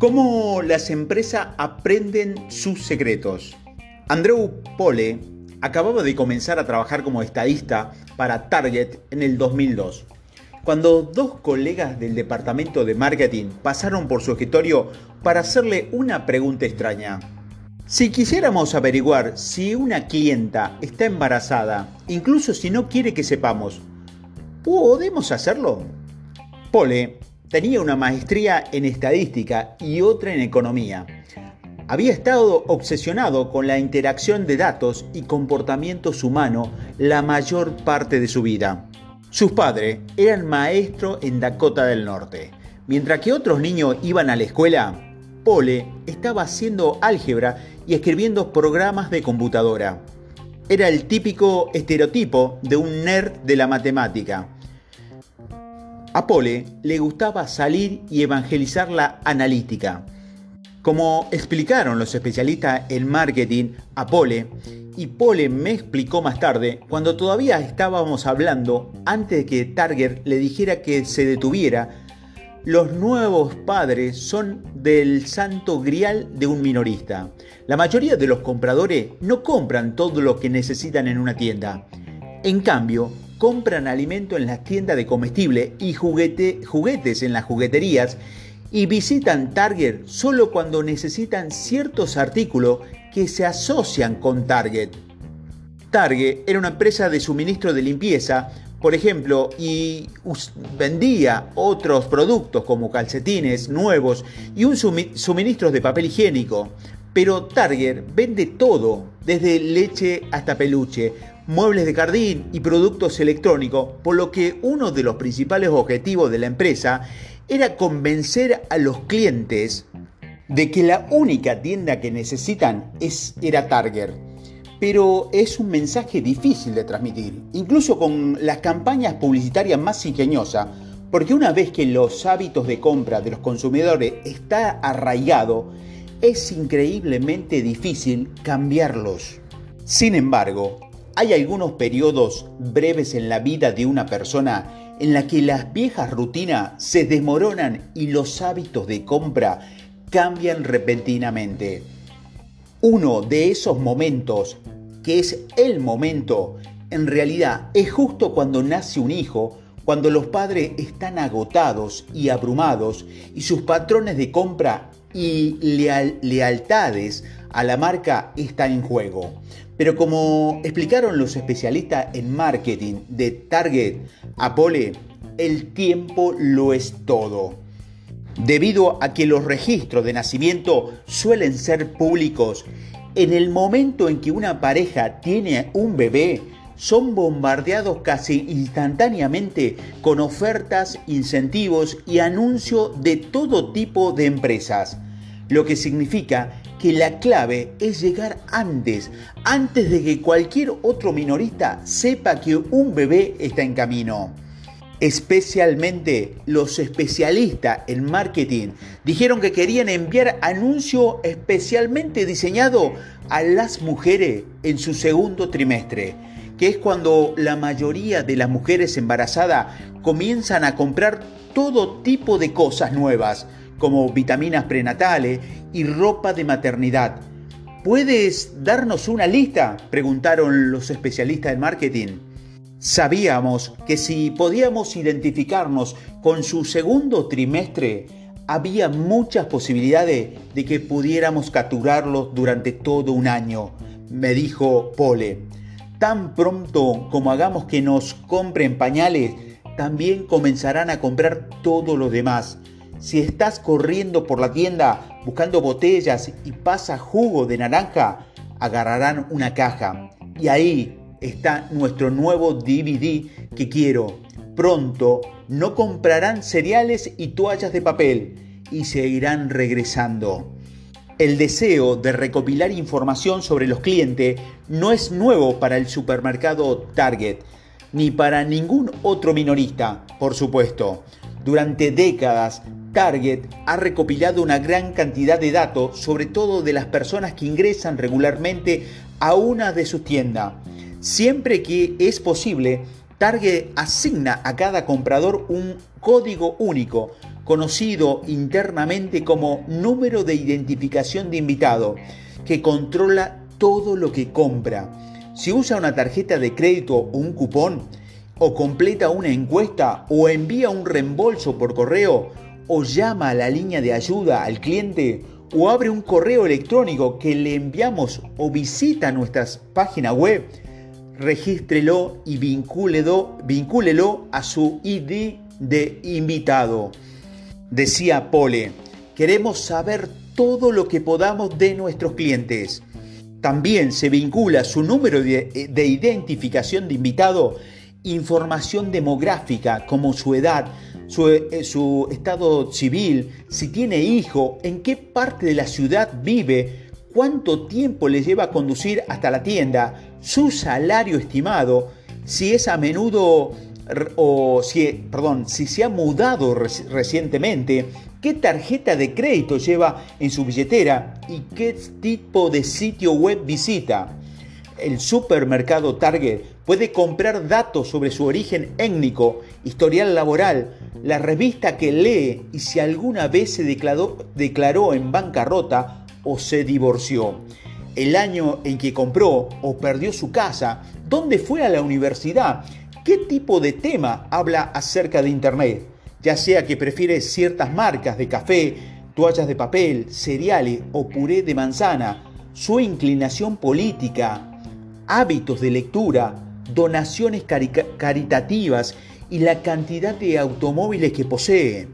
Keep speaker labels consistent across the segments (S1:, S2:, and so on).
S1: ¿Cómo las empresas aprenden sus secretos? Andrew Pole acababa de comenzar a trabajar como estadista para Target en el 2002, cuando dos colegas del departamento de marketing pasaron por su escritorio para hacerle una pregunta extraña. Si quisiéramos averiguar si una clienta está embarazada, incluso si no quiere que sepamos, ¿podemos hacerlo? Pole Tenía una maestría en estadística y otra en economía. Había estado obsesionado con la interacción de datos y comportamientos humanos la mayor parte de su vida. Sus padres eran maestros en Dakota del Norte. Mientras que otros niños iban a la escuela, Pole estaba haciendo álgebra y escribiendo programas de computadora. Era el típico estereotipo de un nerd de la matemática a Pole le gustaba salir y evangelizar la analítica. Como explicaron los especialistas en marketing a Pole, y Pole me explicó más tarde, cuando todavía estábamos hablando, antes de que Target le dijera que se detuviera, los nuevos padres son del santo grial de un minorista. La mayoría de los compradores no compran todo lo que necesitan en una tienda. En cambio, compran alimento en las tiendas de comestible y juguetes en las jugueterías y visitan Target solo cuando necesitan ciertos artículos que se asocian con Target. Target era una empresa de suministro de limpieza, por ejemplo, y vendía otros productos como calcetines nuevos y un de papel higiénico. Pero Target vende todo, desde leche hasta peluche, muebles de jardín y productos electrónicos, por lo que uno de los principales objetivos de la empresa era convencer a los clientes de que la única tienda que necesitan es, era Target. Pero es un mensaje difícil de transmitir, incluso con las campañas publicitarias más ingeniosas, porque una vez que los hábitos de compra de los consumidores está arraigado, es increíblemente difícil cambiarlos. Sin embargo, hay algunos periodos breves en la vida de una persona en la que las viejas rutinas se desmoronan y los hábitos de compra cambian repentinamente. Uno de esos momentos, que es el momento, en realidad es justo cuando nace un hijo, cuando los padres están agotados y abrumados y sus patrones de compra y lealtades a la marca están en juego. Pero como explicaron los especialistas en marketing de Target, Apple, el tiempo lo es todo. Debido a que los registros de nacimiento suelen ser públicos, en el momento en que una pareja tiene un bebé, son bombardeados casi instantáneamente con ofertas, incentivos y anuncios de todo tipo de empresas, lo que significa que la clave es llegar antes, antes de que cualquier otro minorista sepa que un bebé está en camino. Especialmente los especialistas en marketing dijeron que querían enviar anuncio especialmente diseñado a las mujeres en su segundo trimestre, que es cuando la mayoría de las mujeres embarazadas comienzan a comprar todo tipo de cosas nuevas, como vitaminas prenatales y ropa de maternidad. ¿Puedes darnos una lista? preguntaron los especialistas en marketing. Sabíamos que si podíamos identificarnos con su segundo trimestre, había muchas posibilidades de que pudiéramos capturarlos durante todo un año, me dijo Pole. Tan pronto como hagamos que nos compren pañales, también comenzarán a comprar todo lo demás. Si estás corriendo por la tienda buscando botellas y pasa jugo de naranja, agarrarán una caja. Y ahí está nuestro nuevo DVD que quiero. Pronto no comprarán cereales y toallas de papel y seguirán regresando. El deseo de recopilar información sobre los clientes no es nuevo para el supermercado Target, ni para ningún otro minorista, por supuesto. Durante décadas, Target ha recopilado una gran cantidad de datos, sobre todo de las personas que ingresan regularmente a una de sus tiendas. Siempre que es posible, Target asigna a cada comprador un código único conocido internamente como número de identificación de invitado, que controla todo lo que compra. Si usa una tarjeta de crédito o un cupón, o completa una encuesta, o envía un reembolso por correo, o llama a la línea de ayuda al cliente, o abre un correo electrónico que le enviamos o visita nuestras páginas web, regístrelo y vincúlelo, vincúlelo a su ID de invitado. Decía Pole, queremos saber todo lo que podamos de nuestros clientes. También se vincula su número de, de identificación de invitado, información demográfica como su edad, eh, su, estado civil, si tiene hijo, en qué parte de la ciudad vive, cuánto tiempo le lleva a conducir hasta la tienda, su salario estimado, si es a menudo o si, perdón, si se ha mudado recientemente, qué tarjeta de crédito lleva en su billetera y qué tipo de sitio web visita. El supermercado Target puede comprar datos sobre su origen étnico, historial laboral, la revista que lee y si alguna vez se declaró, declaró en bancarrota o se divorció, el año en que compró o perdió su casa, dónde fue a la universidad, qué tipo de tema habla acerca de Internet, ya sea que prefiere ciertas marcas de café, toallas de papel, cereales o puré de manzana, su inclinación política, hábitos de lectura, donaciones caritativas y la cantidad de automóviles que posee.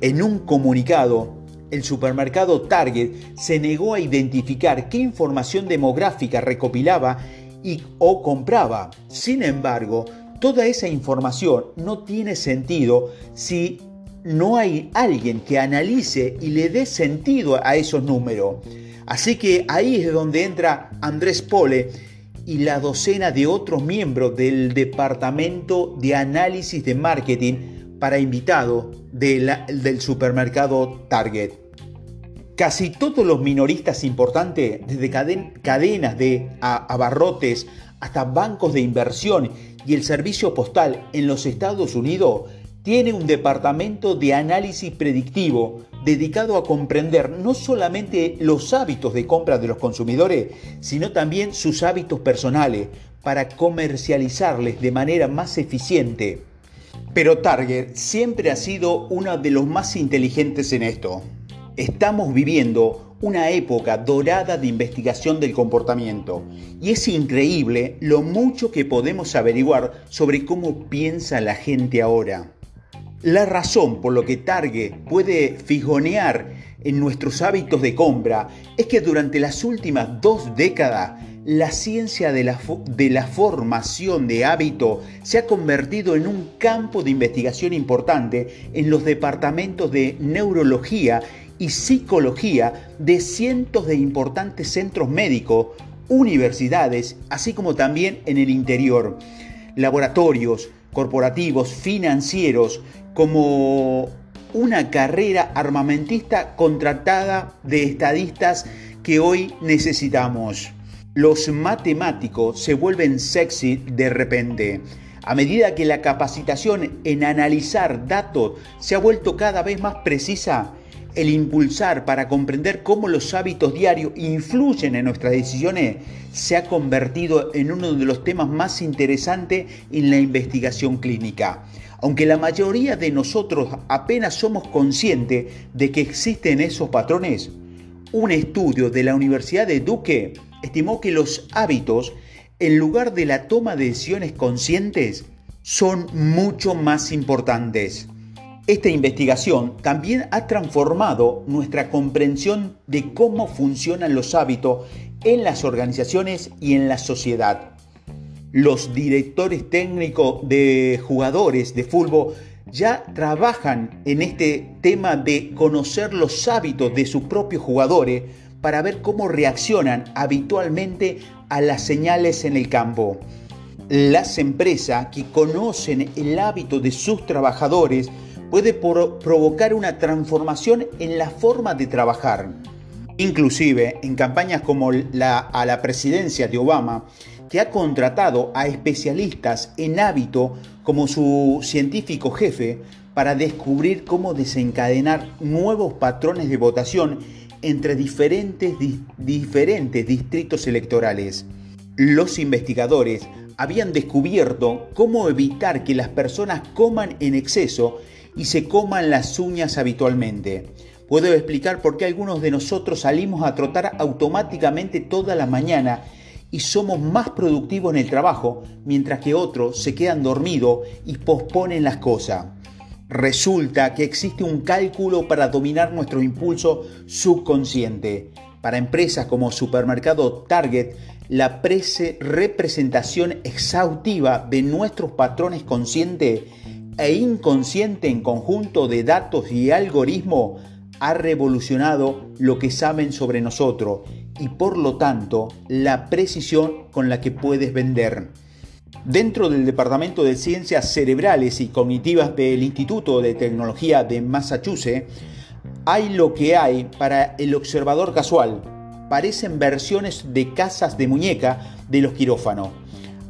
S1: En un comunicado, el supermercado Target se negó a identificar qué información demográfica recopilaba y o compraba. Sin embargo, toda esa información no tiene sentido si no hay alguien que analice y le dé sentido a esos números. Así que ahí es donde entra Andrés Pole y la docena de otros miembros del Departamento de Análisis de Marketing para invitado del supermercado Target. Casi todos los minoristas importantes, desde cadenas de abarrotes hasta bancos de inversión y el servicio postal en los Estados Unidos, tiene un departamento de análisis predictivo dedicado a comprender no solamente los hábitos de compra de los consumidores, sino también sus hábitos personales para comercializarles de manera más eficiente. Pero Target siempre ha sido uno de los más inteligentes en esto. Estamos viviendo una época dorada de investigación del comportamiento y es increíble lo mucho que podemos averiguar sobre cómo piensa la gente ahora. La razón por lo que Target puede fijonear en nuestros hábitos de compra es que durante las últimas dos décadas la ciencia de la, de la, formación de hábito se ha convertido en un campo de investigación importante en los departamentos de neurología y psicología de cientos de importantes centros médicos, universidades, así como también en el interior, laboratorios, corporativos, financieros, como una carrera armamentista contratada de estadistas que hoy necesitamos. Los matemáticos se vuelven sexy de repente. A medida que la capacitación en analizar datos se ha vuelto cada vez más precisa, el impulsar para comprender cómo los hábitos diarios influyen en nuestras decisiones se ha convertido en uno de los temas más interesantes en la investigación clínica. Aunque la mayoría de nosotros apenas somos conscientes de que existen esos patrones, un estudio de la Universidad de Duque estimó que los hábitos, en lugar de la toma de decisiones conscientes, son mucho más importantes. Esta investigación también ha transformado nuestra comprensión de cómo funcionan los hábitos en las organizaciones y en la sociedad. Los directores técnicos de jugadores de fútbol ya trabajan en este tema de conocer los hábitos de sus propios jugadores para ver cómo reaccionan habitualmente a las señales en el campo. Las empresas que conocen el hábito de sus trabajadores puede provocar una transformación en la forma de trabajar. Inclusive en campañas como la a la presidencia de Obama, que ha contratado a especialistas en hábito como su científico jefe para descubrir cómo desencadenar nuevos patrones de votación entre diferentes, diferentes distritos electorales. Los investigadores habían descubierto cómo evitar que las personas coman en exceso y se coman las uñas habitualmente. Puedo explicar por qué algunos de nosotros salimos a trotar automáticamente toda la mañana y somos más productivos en el trabajo, mientras que otros se quedan dormidos y posponen las cosas. Resulta que existe un cálculo para dominar nuestro impulso subconsciente. Para empresas como Supermercado Target, la representación exhaustiva de nuestros patrones consciente e inconsciente en conjunto de datos y algoritmos ha revolucionado lo que saben sobre nosotros y por lo tanto la precisión con la que puedes vender. Dentro del Departamento de Ciencias Cerebrales y Cognitivas del Instituto de Tecnología de Massachusetts, hay lo que hay para el observador casual. Parecen versiones de casas de muñeca de los quirófanos.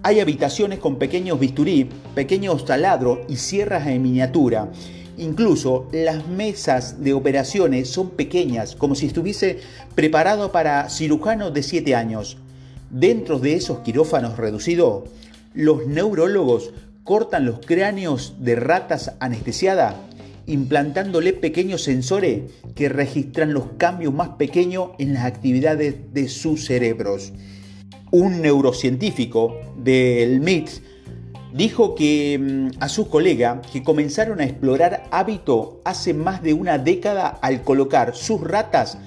S1: Hay habitaciones con pequeños bisturí, pequeños taladros y sierras en miniatura. Incluso las mesas de operaciones son pequeñas, como si estuviese preparado para cirujanos de 7 años. Dentro de esos quirófanos reducidos, los neurólogos cortan los cráneos de ratas anestesiadas, implantándole pequeños sensores que registran los cambios más pequeños en las actividades de sus cerebros. Un neurocientífico del MIT dijo que mm, a sus colegas que comenzaron a explorar hábito hace más de una década al colocar sus ratas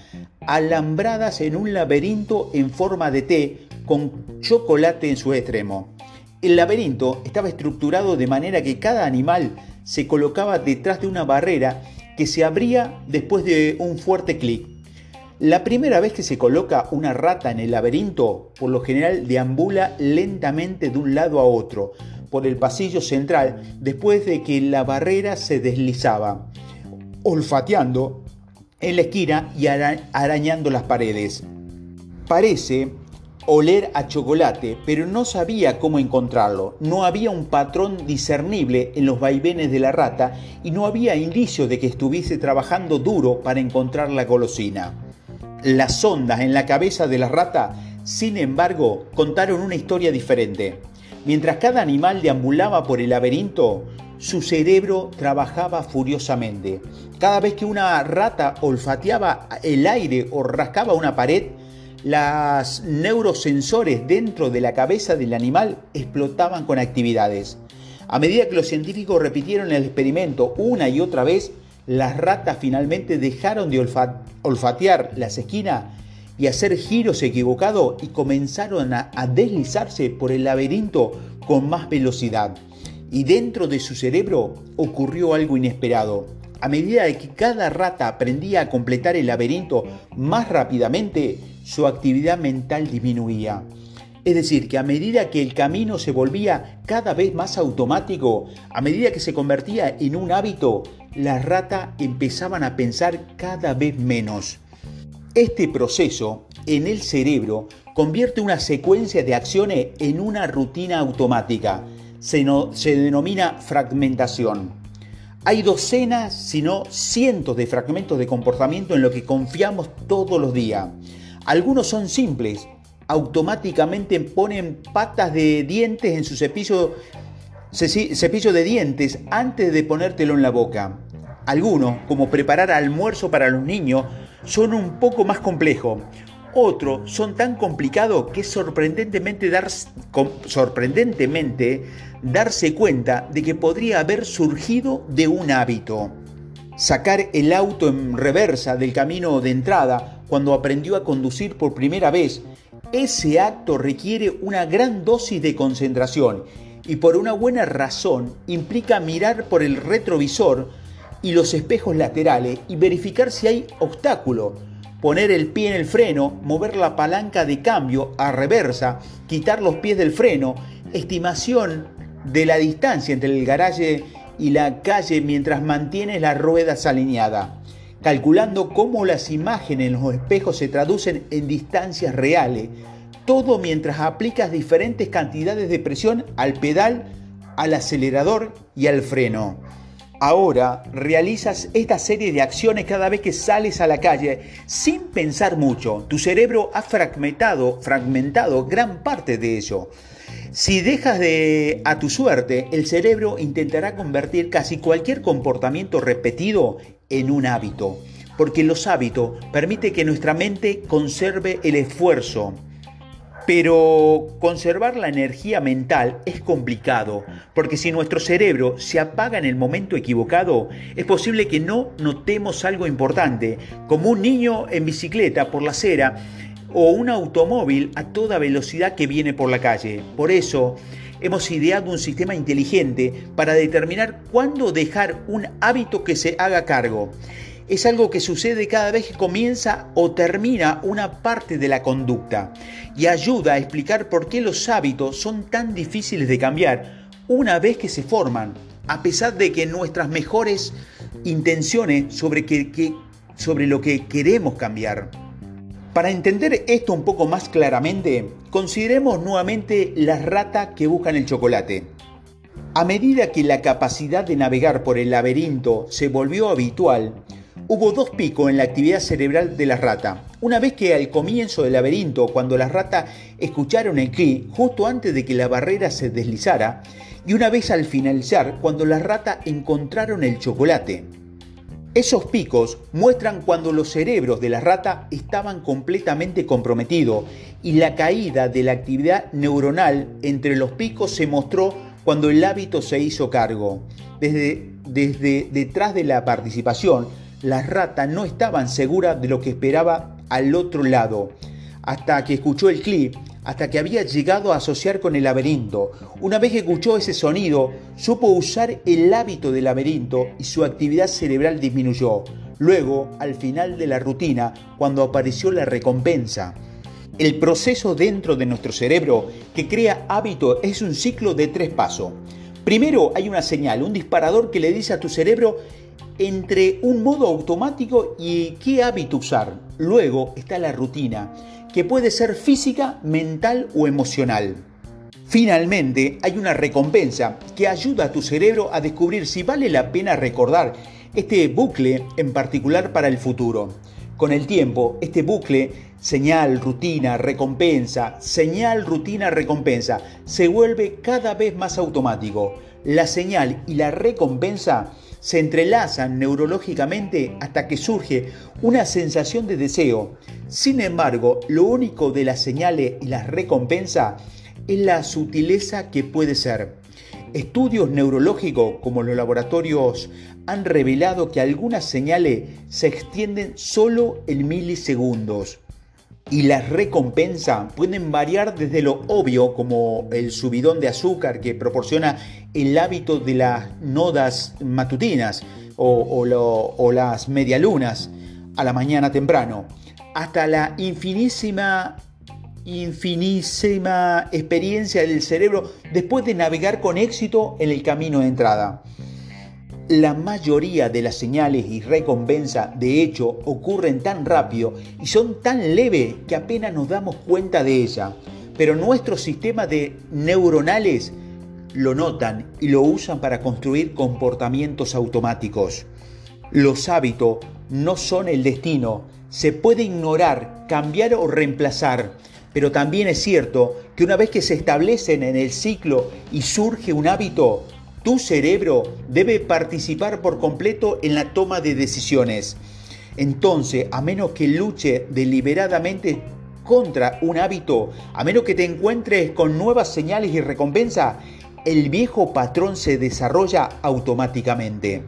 S1: alambradas en un laberinto en forma de T con chocolate en su extremo. El laberinto estaba estructurado de manera que cada animal se colocaba detrás de una barrera que se abría después de un fuerte clic. La primera vez que se coloca una rata en el laberinto, por lo general deambula lentamente de un lado a otro, por el pasillo central, después de que la barrera se deslizaba, olfateando en la esquina y arañando las paredes. Parece oler a chocolate, pero no sabía cómo encontrarlo. No había un patrón discernible en los vaivenes de la rata y no había indicios de que estuviese trabajando duro para encontrar la golosina. Las ondas en la cabeza de la rata, sin embargo, contaron una historia diferente. Mientras cada animal deambulaba por el laberinto, su cerebro trabajaba furiosamente. Cada vez que una rata olfateaba el aire o rascaba una pared, las neurosensores dentro de la cabeza del animal explotaban con actividades. A medida que los científicos repitieron el experimento una y otra vez, las ratas finalmente dejaron de olfatear las esquinas y hacer giros equivocados y comenzaron a, deslizarse por el laberinto con más velocidad. Y dentro de su cerebro ocurrió algo inesperado. A medida que cada rata aprendía a completar el laberinto más rápidamente, su actividad mental disminuía. Es decir, que a medida que el camino se volvía cada vez más automático, a medida que se convertía en un hábito, las ratas empezaban a pensar cada vez menos. Este proceso en el cerebro convierte una secuencia de acciones en una rutina automática. Se, se denomina fragmentación. Hay docenas, si no cientos de fragmentos de comportamiento en lo que confiamos todos los días. Algunos son simples, automáticamente ponen patas de dientes en su cepillo, cepillo de dientes antes de ponértelo en la boca. Algunos, como preparar almuerzo para los niños, son un poco más complejos. Otros son tan complicados que sorprendentemente, dar, sorprendentemente darse cuenta de que podría haber surgido de un hábito. Sacar el auto en reversa del camino de entrada cuando aprendió a conducir por primera vez, ese acto requiere una gran dosis de concentración y por una buena razón implica mirar por el retrovisor y los espejos laterales y verificar si hay obstáculo, poner el pie en el freno, mover la palanca de cambio a reversa, quitar los pies del freno, estimación de la distancia entre el garaje y la calle mientras mantienes las ruedas alineadas calculando cómo las imágenes en los espejos se traducen en distancias reales, Todo mientras aplicas diferentes cantidades de presión al pedal, al acelerador y al freno. Ahora realizas esta serie de acciones cada vez que sales a la calle sin pensar mucho. Tu cerebro ha fragmentado, fragmentado gran parte de eso. Si dejas de a tu suerte, el cerebro intentará convertir casi cualquier comportamiento repetido en un hábito, porque los hábitos permiten que nuestra mente conserve el esfuerzo. Pero conservar la energía mental es complicado, porque si nuestro cerebro se apaga en el momento equivocado, es posible que no notemos algo importante, como un niño en bicicleta por la acera o un automóvil a toda velocidad que viene por la calle. Por eso, hemos ideado un sistema inteligente para determinar cuándo dejar un hábito que se haga cargo. Es algo que sucede cada vez que comienza o termina una parte de la conducta y ayuda a explicar por qué los hábitos son tan difíciles de cambiar una vez que se forman, a pesar de que nuestras mejores intenciones sobre, que, sobre lo que queremos cambiar. Para entender esto un poco más claramente, consideremos nuevamente las ratas que buscan el chocolate. A medida que la capacidad de navegar por el laberinto se volvió habitual, hubo dos picos en la actividad cerebral de la rata. Una vez que al comienzo del laberinto, cuando las ratas escucharon el clic justo antes de que la barrera se deslizara, y una vez al finalizar, cuando las ratas encontraron el chocolate. Esos picos muestran cuando los cerebros de la rata estaban completamente comprometidos y la caída de la actividad neuronal entre los picos se mostró cuando el hábito se hizo cargo. Desde, desde detrás de la participación, las ratas no estaban seguras de lo que esperaba al otro lado, hasta que escuchó el clip hasta que había llegado a asociar con el laberinto. Una vez que escuchó ese sonido, supo usar el hábito del laberinto y su actividad cerebral disminuyó. Luego, al final de la rutina, cuando apareció la recompensa. El proceso dentro de nuestro cerebro que crea hábito es un ciclo de tres pasos. Primero hay una señal, un disparador que le dice a tu cerebro entre un modo automático y qué hábito usar. Luego está la rutina que puede ser física, mental o emocional. Finalmente, hay una recompensa que ayuda a tu cerebro a descubrir si vale la pena recordar este bucle en particular para el futuro. Con el tiempo, este bucle, señal, rutina, recompensa, señal, rutina, recompensa, se vuelve cada vez más automático. La señal y la recompensa se entrelazan neurológicamente hasta que surge una sensación de deseo. Sin embargo, lo único de las señales y las recompensas es la sutileza que puede ser. Estudios neurológicos como los laboratorios han revelado que algunas señales se extienden solo en milisegundos y las recompensas pueden variar desde lo obvio, como el subidón de azúcar que proporciona el hábito de las nodas matutinas o, o las medialunas a la mañana temprano, hasta la infinísima infinísima experiencia del cerebro después de navegar con éxito en el camino de entrada. La mayoría de las señales y recompensa de hecho ocurren tan rápido y son tan leves que apenas nos damos cuenta de ella. Pero nuestros sistemas de neuronales lo notan y lo usan para construir comportamientos automáticos. Los hábitos no son el destino, se puede ignorar, cambiar o reemplazar, pero también es cierto que una vez que se establecen en el ciclo y surge un hábito, tu cerebro debe participar por completo en la toma de decisiones. Entonces, a menos que luche deliberadamente contra un hábito, a menos que te encuentres con nuevas señales y recompensa, el viejo patrón se desarrolla automáticamente.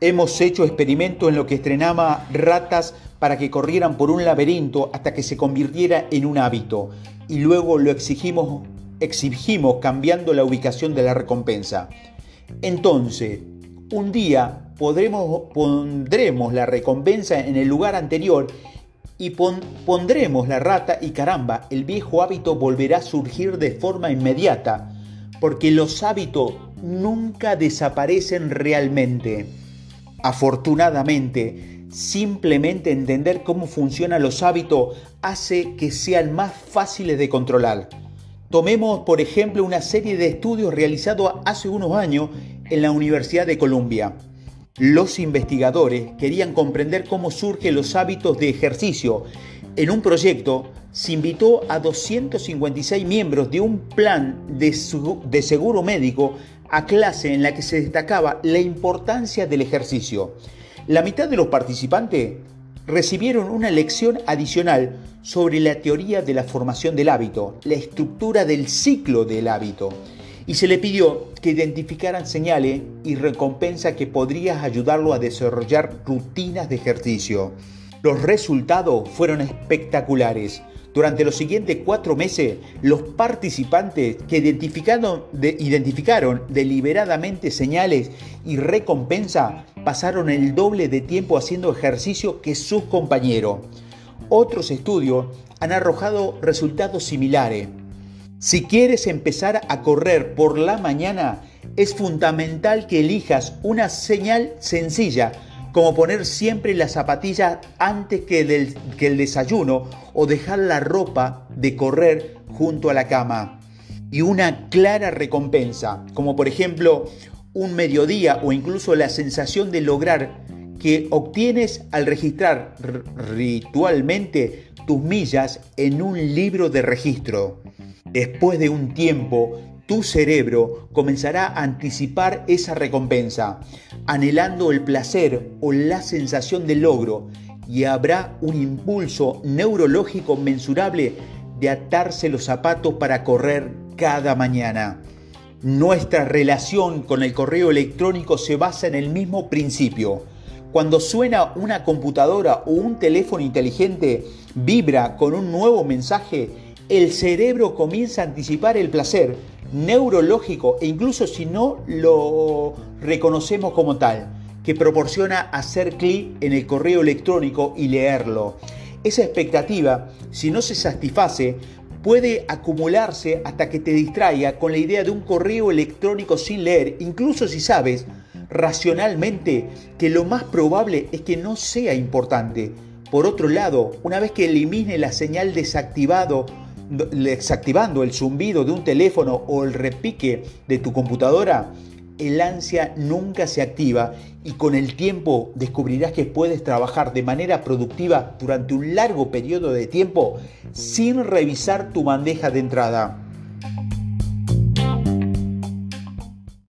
S1: Hemos hecho experimentos en lo que estrenaba ratas para que corrieran por un laberinto hasta que se convirtiera en un hábito y luego lo exigimos cambiando la ubicación de la recompensa. Entonces, un día podremos, pondremos la recompensa en el lugar anterior y pondremos la rata y caramba, el viejo hábito volverá a surgir de forma inmediata, porque los hábitos nunca desaparecen realmente. Afortunadamente, Simplemente entender cómo funcionan los hábitos hace que sean más fáciles de controlar. Tomemos, por ejemplo, una serie de estudios realizados hace unos años en la Universidad de Columbia. Los investigadores querían comprender cómo surgen los hábitos de ejercicio. En un proyecto se invitó a 256 miembros de un plan de, seguro médico a clase en la que se destacaba la importancia del ejercicio. La mitad de los participantes recibieron una lección adicional sobre la teoría de la formación del hábito, la estructura del ciclo del hábito y se le pidió que identificaran señales y recompensas que podrían ayudarlo a desarrollar rutinas de ejercicio. Los resultados fueron espectaculares. Durante los siguientes cuatro meses, los participantes que identificaron, deliberadamente señales y recompensa pasaron el doble de tiempo haciendo ejercicio que sus compañeros. Otros estudios han arrojado resultados similares. Si quieres empezar a correr por la mañana, es fundamental que elijas una señal sencilla, como poner siempre las zapatillas antes que, el desayuno o dejar la ropa de correr junto a la cama. Y una clara recompensa, como por ejemplo un mediodía o incluso la sensación de lograr que obtienes al registrar ritualmente tus millas en un libro de registro. Después de un tiempo, tu cerebro comenzará a anticipar esa recompensa, anhelando el placer o la sensación de logro, y habrá un impulso neurológico mensurable de atarse los zapatos para correr cada mañana. Nuestra relación con el correo electrónico se basa en el mismo principio. Cuando suena una computadora o un teléfono inteligente, vibra con un nuevo mensaje, el cerebro comienza a anticipar el placer neurológico e incluso si no lo reconocemos como tal, que proporciona hacer clic en el correo electrónico y leerlo. Esa expectativa, si no se satisface, puede acumularse hasta que te distraiga con la idea de un correo electrónico sin leer, incluso si sabes racionalmente que lo más probable es que no sea importante. Por otro lado, una vez que elimine la señal desactivado desactivando el zumbido de un teléfono o el repique de tu computadora, el ansia nunca se activa y con el tiempo descubrirás que puedes trabajar de manera productiva durante un largo periodo de tiempo sin revisar tu bandeja de entrada.